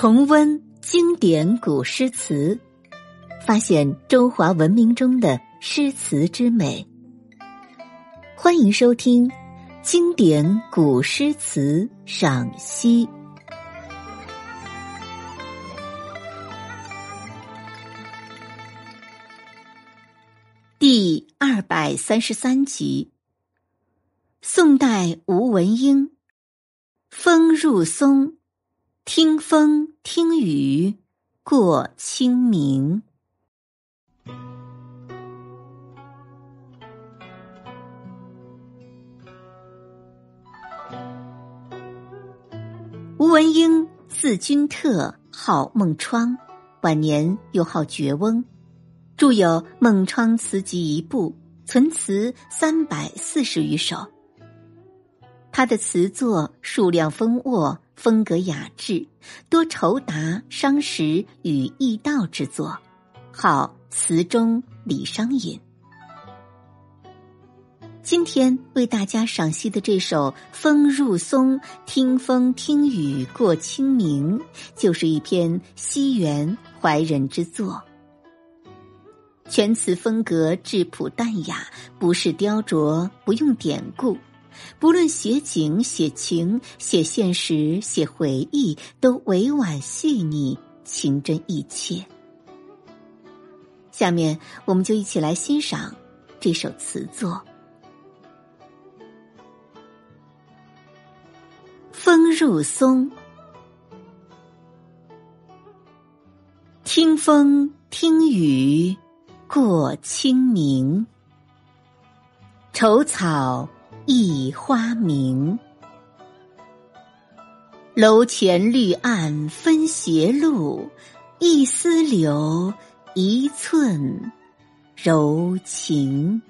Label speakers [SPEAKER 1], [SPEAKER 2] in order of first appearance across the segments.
[SPEAKER 1] 重温经典古诗词，发现中华文明中的诗词之美。欢迎收听《经典古诗词赏析》第二百三十三集。宋代吴文英，《风入松》。听风听雨过清明。吴文英，字君特，号孟窗，晚年又号觉翁，著有《孟窗词集》一部，存词三百四十余首。他的词作数量丰沃。风格雅致，多酬答伤时与易道之作，号词中李商隐。今天为大家赏析的这首《风入松》，听风听雨过清明，就是一篇西园怀人之作。全词风格质朴淡雅，不是雕琢，不用典故。不论写景、写情、写现实、写回忆，都委婉细腻、情真意切。下面，我们就一起来欣赏这首词作《风入松》。听风听雨过清明，愁草。一花明，楼前绿岸分斜路，一丝柳，一寸柔情。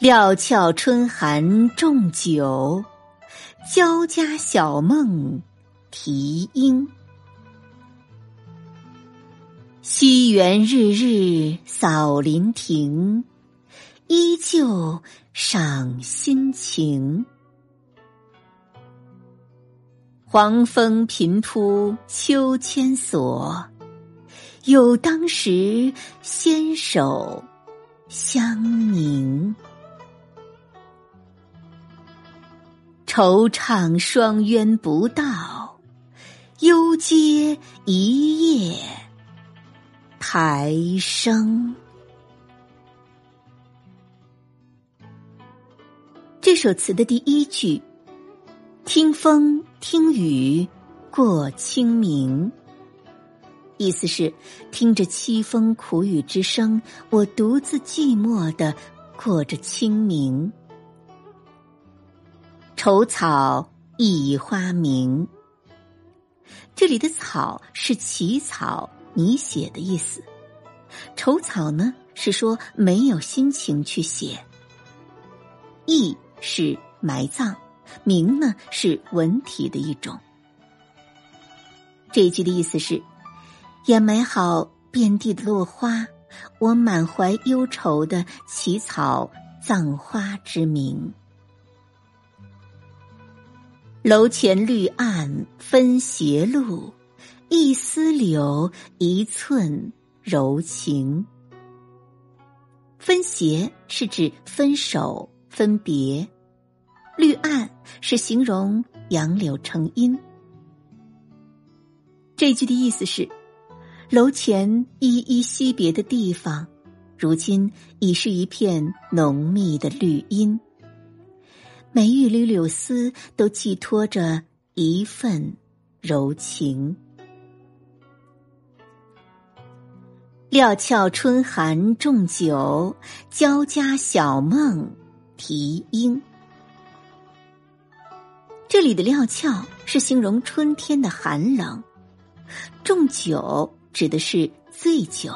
[SPEAKER 1] 料峭春寒重酒，交加小梦啼莺。西园日日扫林亭。依旧赏心情，黄蜂频扑秋千索，有当时纤手相凝。惆怅双鸢不到，幽阶一夜台声。这首词的第一句“听风听雨过清明”，意思是听着凄风苦雨之声，我独自寂寞的过着清明。愁草一花明，这里的“草”是起草、拟写的意思，愁草呢是说没有心情去写，意。是埋葬，名呢是文体的一种。这一句的意思是：掩埋好遍地的落花，我满怀忧愁的起草葬花之名。楼前绿岸分斜路，一丝柳，一寸柔情。分斜是指分手、分别。绿岸是形容杨柳成荫。这句的意思是，楼前依依惜别的地方，如今已是一片浓密的绿荫。每一缕柳丝都寄托着一份柔情。料峭春寒重酒，交加小梦啼莺。这里的料峭是形容春天的寒冷，重酒指的是醉酒，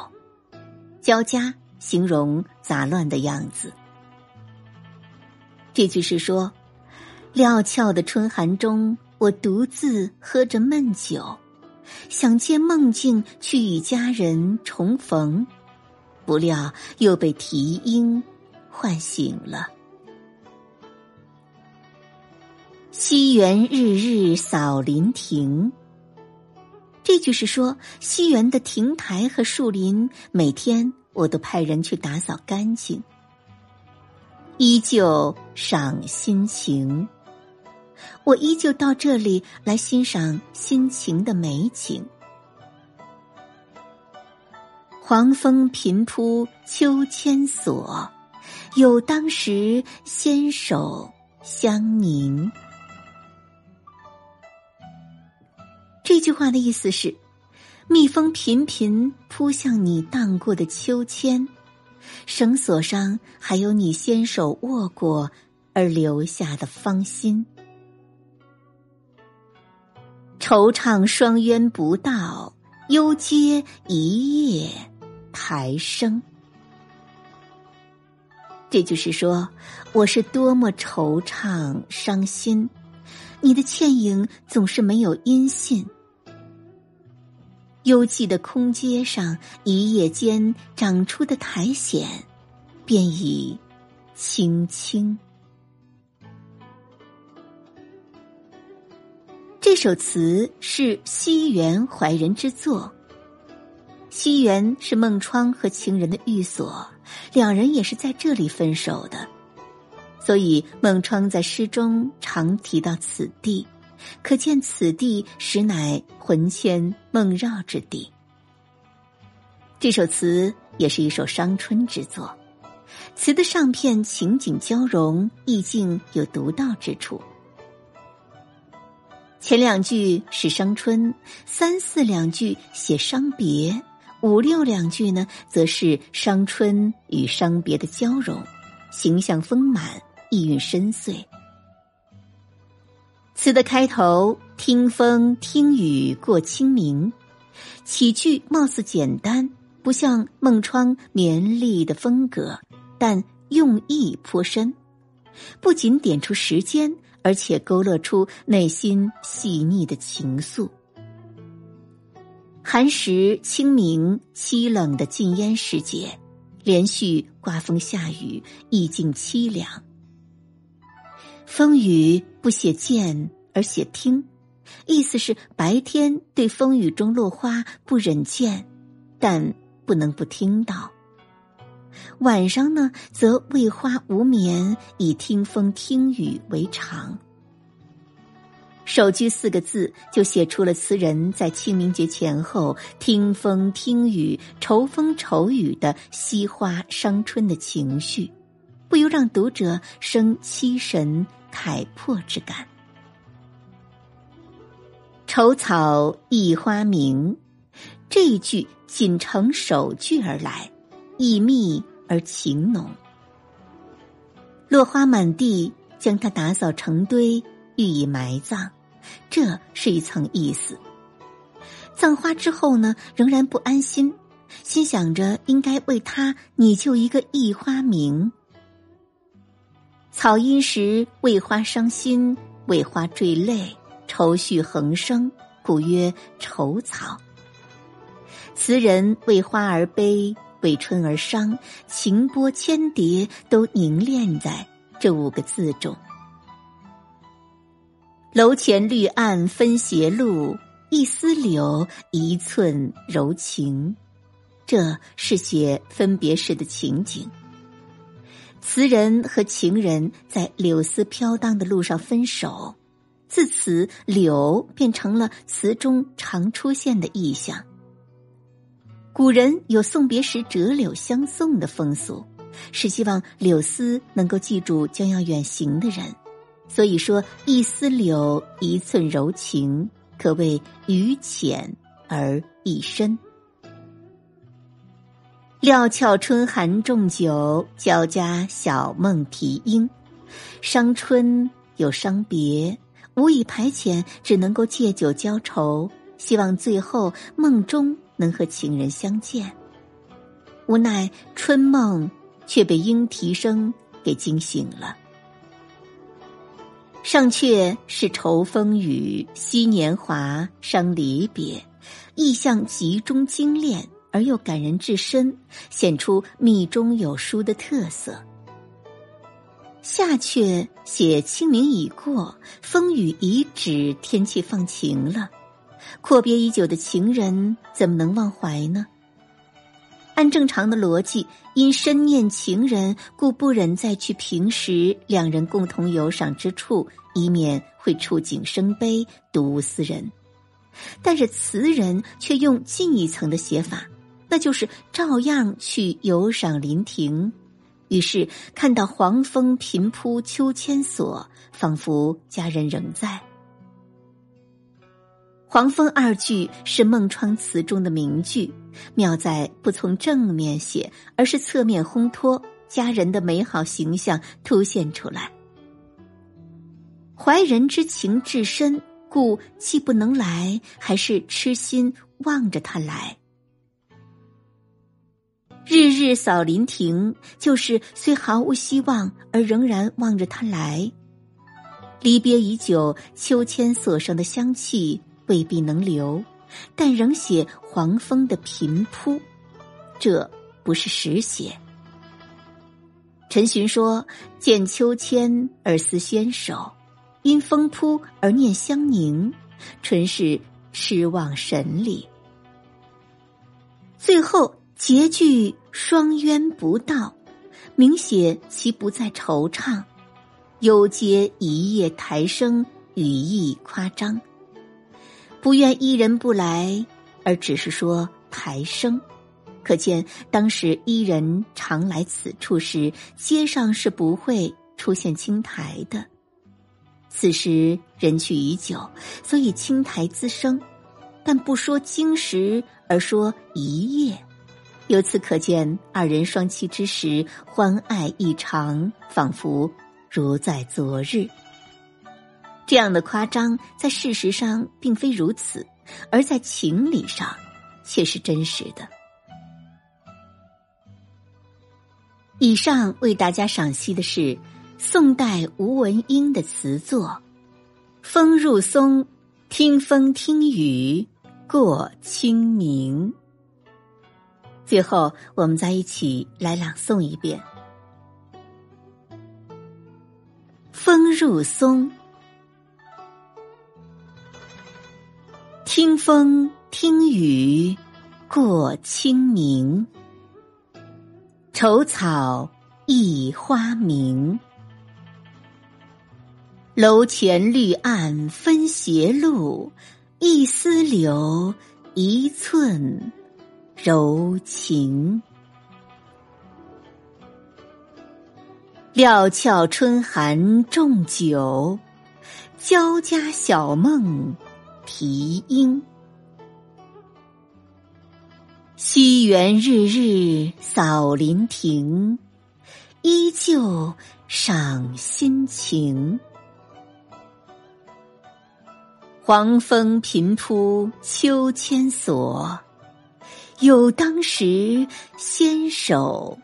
[SPEAKER 1] 交加形容杂乱的样子。这句是说，料峭的春寒中，我独自喝着闷酒，想借梦境去与家人重逢，不料又被啼莺唤醒了。西园日日扫林亭。这句是说，西园的亭台和树林，每天我都派人去打扫干净。依旧赏心情，我依旧到这里来欣赏心情的美景。黄风频扑秋千索，有当时纤手相凝。这句话的意思是：蜜蜂频频扑向你荡过的秋千，绳索上还有你纤手握过而留下的芳心。惆怅双鸢不到，幽阶一夜苔生。这就是说，我是多么惆怅伤心，你的倩影总是没有音信。幽寂的空阶上，一夜间长出的苔藓，便已青青。这首词是西园怀人之作。西园是孟窗和情人的寓所，两人也是在这里分手的，所以孟窗在诗中常提到此地。可见此地实乃魂牵梦绕之地。这首词也是一首伤春之作，词的上片情景交融，意境有独到之处。前两句是伤春，三四两句写伤别，五六两句呢，则是伤春与伤别的交融，形象丰满，意蕴深邃。词的开头“听风听雨过清明”，起句貌似简单，不像孟窗绵丽的风格，但用意颇深。不仅点出时间，而且勾勒出内心细腻的情愫。寒食清明，凄冷的禁烟时节，连续刮风下雨，意境凄凉。风雨不写见而写听，意思是白天对风雨中落花不忍见，但不能不听到；晚上呢，则为花无眠，以听风听雨为常。首句四个字就写出了词人在清明节前后听风听雨、愁风愁雨的惜花伤春的情绪，不由让读者生凄神。慨破之感。愁草一花明，这一句仅承首句而来，意密而情浓。落花满地，将它打扫成堆，予以埋葬，这是一层意思。葬花之后呢，仍然不安心，心想着应该为他拟就一个一花名。草因时为花伤心，为花坠泪，愁绪横生，故曰愁草。词人为花而悲，为春而伤，情波千叠，都凝练在这五个字中。楼前绿岸分斜路，一丝柳，一寸柔情。这是写分别时的情景。词人和情人在柳丝飘荡的路上分手，自此柳变成了词中常出现的意象。古人有送别时折柳相送的风俗，是希望柳丝能够记住将要远行的人，所以说一丝柳，一寸柔情，可谓语浅而意深。料峭春寒重酒，交加小梦啼莺。伤春有伤别，无以排遣，只能够借酒浇愁，希望最后梦中能和情人相见。无奈春梦却被莺啼声给惊醒了。上阙是愁风雨，惜年华，伤离别，意象集中精炼。而又感人至深，显出密中有疏的特色。夏阙写清明已过，风雨已止，天气放晴了。阔别已久的情人怎么能忘怀呢？按正常的逻辑，因深念情人，故不忍再去平时两人共同游赏之处，以免会触景生悲，睹物思人。但是词人却用近一层的写法，那就是照样去游赏林亭。于是看到黄蜂频扑秋千索，仿佛佳人仍在。黄蜂二句是孟窗词中的名句，妙在不从正面写，而是侧面烘托佳人的美好形象凸现出来。怀人之情至深，故既不能来，还是痴心望着他来。日日扫林亭，就是虽毫无希望，而仍然望着他来。离别已久，秋千索上的香气。未必能留，但仍写黄蜂的频扑，这不是实写。陈寻说：“见秋千而思纤手，因风扑而念香凝，纯是痴望神里。”最后结句双冤不到，明写其不再惆怅，犹接一夜台声，语意夸张。不愿伊人不来，而只是说台生，可见当时伊人常来此处时，街上是不会出现青苔的。此时人去已久，所以青苔滋生，但不说经时，而说一夜。由此可见，二人双栖之时，欢爱异常，仿佛如在昨日。这样的夸张，在事实上并非如此，而在情理上却是真实的。以上为大家赏析的是宋代吴文英的词作《风入松》，听风听雨过清明。最后，我们再一起来朗诵一遍《风入松》。听风听雨过清明，愁草一花明。楼前绿岸分斜路，一丝柳，一寸柔情。料峭春寒重酒，交加小梦。啼莺，西园日日扫林亭，依旧赏心情。黄蜂频扑秋千索，有当时纤手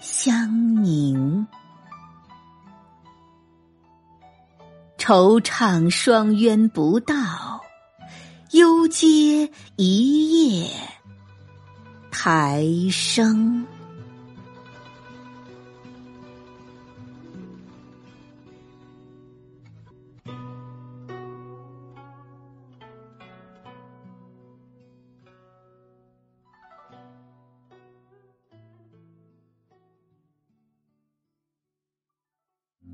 [SPEAKER 1] 相凝。惆怅双鸳不到。幽阶一夜台声。